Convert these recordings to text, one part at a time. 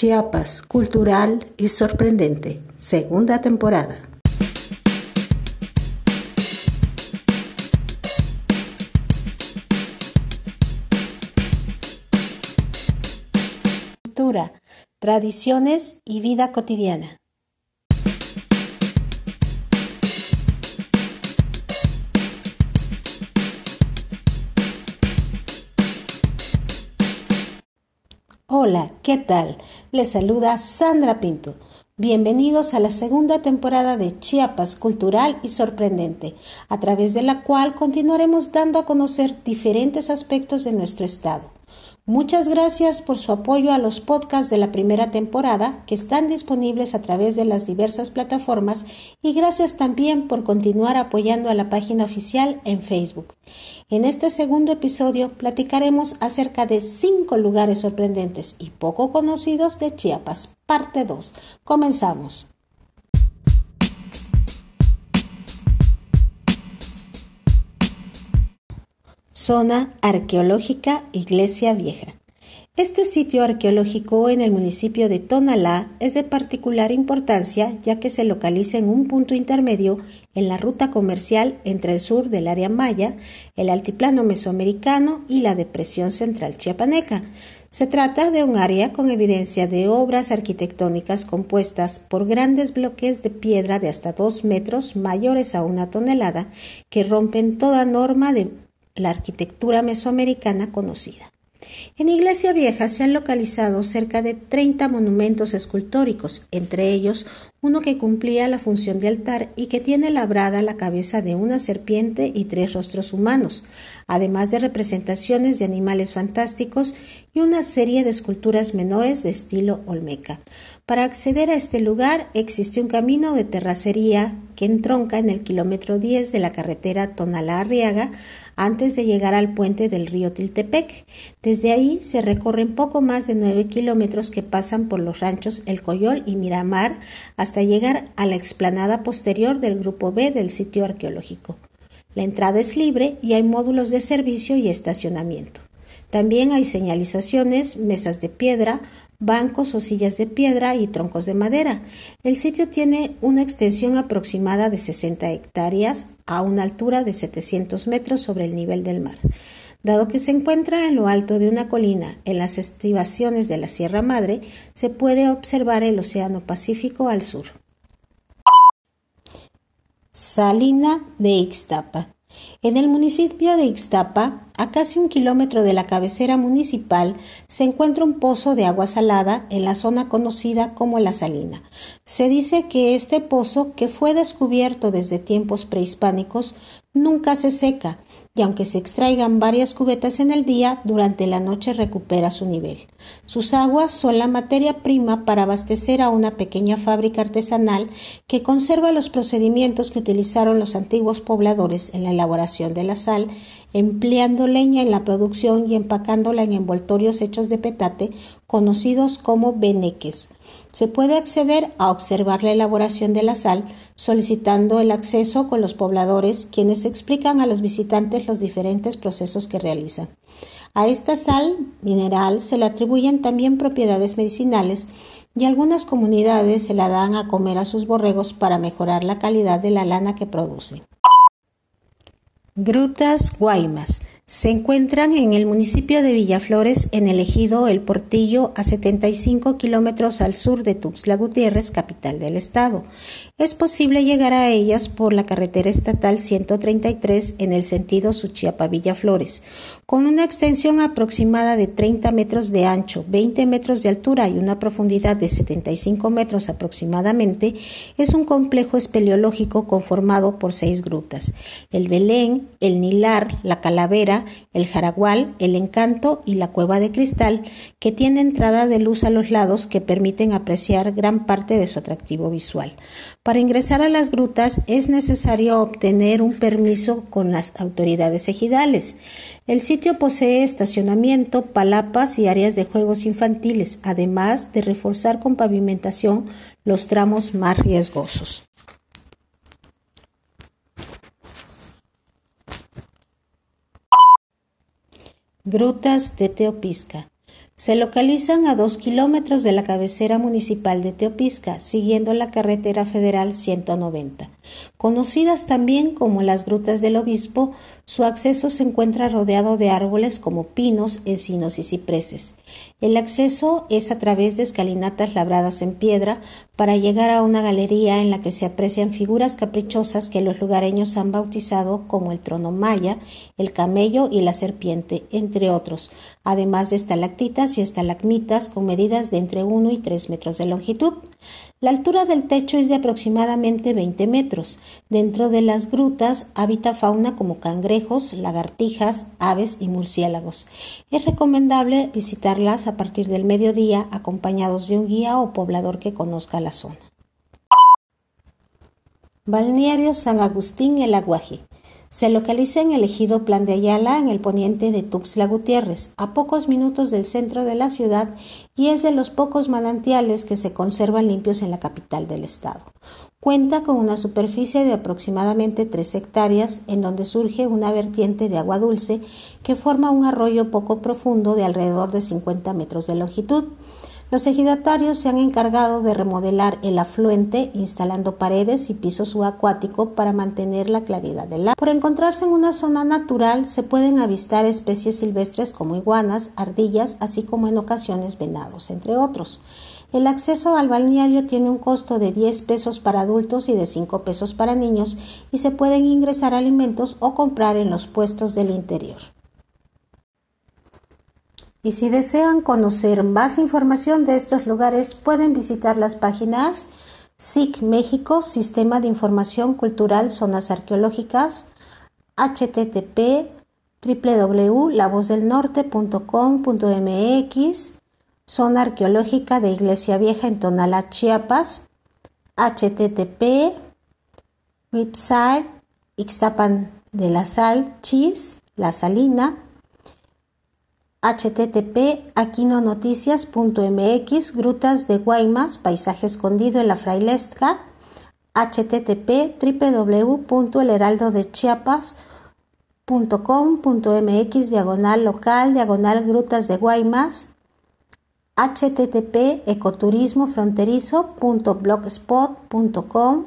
Chiapas, cultural y sorprendente, segunda temporada. Cultura, tradiciones y vida cotidiana. Hola, ¿qué tal? Les saluda Sandra Pinto. Bienvenidos a la segunda temporada de Chiapas Cultural y Sorprendente, a través de la cual continuaremos dando a conocer diferentes aspectos de nuestro estado. Muchas gracias por su apoyo a los podcasts de la primera temporada que están disponibles a través de las diversas plataformas y gracias también por continuar apoyando a la página oficial en Facebook. En este segundo episodio platicaremos acerca de cinco lugares sorprendentes y poco conocidos de Chiapas, parte 2. Comenzamos. Zona Arqueológica Iglesia Vieja. Este sitio arqueológico en el municipio de Tonalá es de particular importancia ya que se localiza en un punto intermedio en la ruta comercial entre el sur del área maya, el altiplano mesoamericano y la depresión central chiapaneca. Se trata de un área con evidencia de obras arquitectónicas compuestas por grandes bloques de piedra de hasta dos metros mayores a una tonelada que rompen toda norma de la arquitectura mesoamericana conocida. En Iglesia Vieja se han localizado cerca de 30 monumentos escultóricos, entre ellos uno que cumplía la función de altar y que tiene labrada la cabeza de una serpiente y tres rostros humanos, además de representaciones de animales fantásticos y una serie de esculturas menores de estilo olmeca. Para acceder a este lugar existe un camino de terracería que entronca en el kilómetro 10 de la carretera Tonalá-Arriaga antes de llegar al puente del río Tiltepec. Desde ahí se recorren poco más de 9 kilómetros que pasan por los ranchos El Coyol y Miramar hasta llegar a la explanada posterior del grupo B del sitio arqueológico. La entrada es libre y hay módulos de servicio y estacionamiento. También hay señalizaciones, mesas de piedra, bancos o sillas de piedra y troncos de madera. El sitio tiene una extensión aproximada de 60 hectáreas a una altura de 700 metros sobre el nivel del mar. Dado que se encuentra en lo alto de una colina en las estribaciones de la Sierra Madre, se puede observar el Océano Pacífico al sur. Salina de Ixtapa. En el municipio de Ixtapa, a casi un kilómetro de la cabecera municipal, se encuentra un pozo de agua salada en la zona conocida como La Salina. Se dice que este pozo, que fue descubierto desde tiempos prehispánicos, nunca se seca, y aunque se extraigan varias cubetas en el día, durante la noche recupera su nivel. Sus aguas son la materia prima para abastecer a una pequeña fábrica artesanal que conserva los procedimientos que utilizaron los antiguos pobladores en la elaboración de la sal, empleando leña en la producción y empacándola en envoltorios hechos de petate conocidos como beneques. Se puede acceder a observar la elaboración de la sal solicitando el acceso con los pobladores quienes explican a los visitantes los diferentes procesos que realizan. A esta sal mineral se le atribuyen también propiedades medicinales y algunas comunidades se la dan a comer a sus borregos para mejorar la calidad de la lana que producen. Grutas Guaymas se encuentran en el municipio de Villaflores, en el ejido El Portillo, a 75 kilómetros al sur de Tuxtla Gutiérrez, capital del estado. Es posible llegar a ellas por la carretera estatal 133 en el sentido Suchiapa-Villaflores, con una extensión aproximada de 30 metros de ancho, 20 metros de altura y una profundidad de 75 metros aproximadamente. Es un complejo espeleológico conformado por seis grutas: el Belén, el Nilar, la Calavera, el Jaragual, el Encanto y la Cueva de Cristal, que tiene entrada de luz a los lados que permiten apreciar gran parte de su atractivo visual. Para ingresar a las grutas es necesario obtener un permiso con las autoridades ejidales. El sitio posee estacionamiento, palapas y áreas de juegos infantiles, además de reforzar con pavimentación los tramos más riesgosos. Grutas de Teopisca. Se localizan a dos kilómetros de la cabecera municipal de Teopisca, siguiendo la carretera federal 190. Conocidas también como las Grutas del Obispo, su acceso se encuentra rodeado de árboles como pinos, encinos y cipreses. El acceso es a través de escalinatas labradas en piedra para llegar a una galería en la que se aprecian figuras caprichosas que los lugareños han bautizado como el trono maya, el camello y la serpiente, entre otros, además de estalactitas y estalagmitas con medidas de entre 1 y 3 metros de longitud. La altura del techo es de aproximadamente 20 metros. Dentro de las grutas habita fauna como cangrejos, lagartijas, aves y murciélagos. Es recomendable visitarlas a partir del mediodía acompañados de un guía o poblador que conozca la zona. Balneario San Agustín El Aguaje. Se localiza en el ejido Plan de Ayala, en el poniente de Tuxtla Gutiérrez, a pocos minutos del centro de la ciudad y es de los pocos manantiales que se conservan limpios en la capital del estado. Cuenta con una superficie de aproximadamente 3 hectáreas en donde surge una vertiente de agua dulce que forma un arroyo poco profundo de alrededor de 50 metros de longitud. Los ejidatarios se han encargado de remodelar el afluente instalando paredes y piso subacuático para mantener la claridad del agua. Por encontrarse en una zona natural se pueden avistar especies silvestres como iguanas, ardillas, así como en ocasiones venados, entre otros. El acceso al balneario tiene un costo de 10 pesos para adultos y de 5 pesos para niños y se pueden ingresar alimentos o comprar en los puestos del interior. Y si desean conocer más información de estos lugares, pueden visitar las páginas SIC México, Sistema de Información Cultural Zonas Arqueológicas, http www.lavozdelnorte.com.mx, Zona Arqueológica de Iglesia Vieja en Tonalá, Chiapas, http website Ixtapan de la Sal, Chis, La Salina, http aquinonoticias.mx Grutas de Guaymas, paisaje escondido en la Frailesca, http www.elheraldodechiapas.com.mx diagonal local, diagonal Grutas de Guaymas, http ecoturismofronterizo.blogspot.com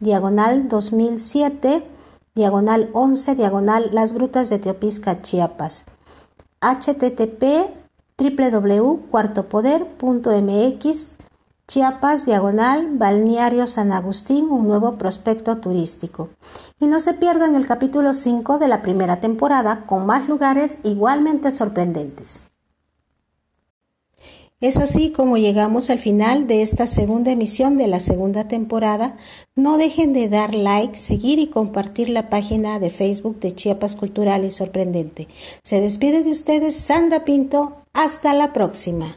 diagonal 2007 diagonal 11 diagonal Las Grutas de Teopisca, Chiapas http www.cuartopoder.mx Chiapas diagonal Balneario San Agustín, un nuevo prospecto turístico. Y no se pierdan el capítulo 5 de la primera temporada con más lugares igualmente sorprendentes. Es así como llegamos al final de esta segunda emisión de la segunda temporada. No dejen de dar like, seguir y compartir la página de Facebook de Chiapas Cultural y Sorprendente. Se despide de ustedes Sandra Pinto. Hasta la próxima.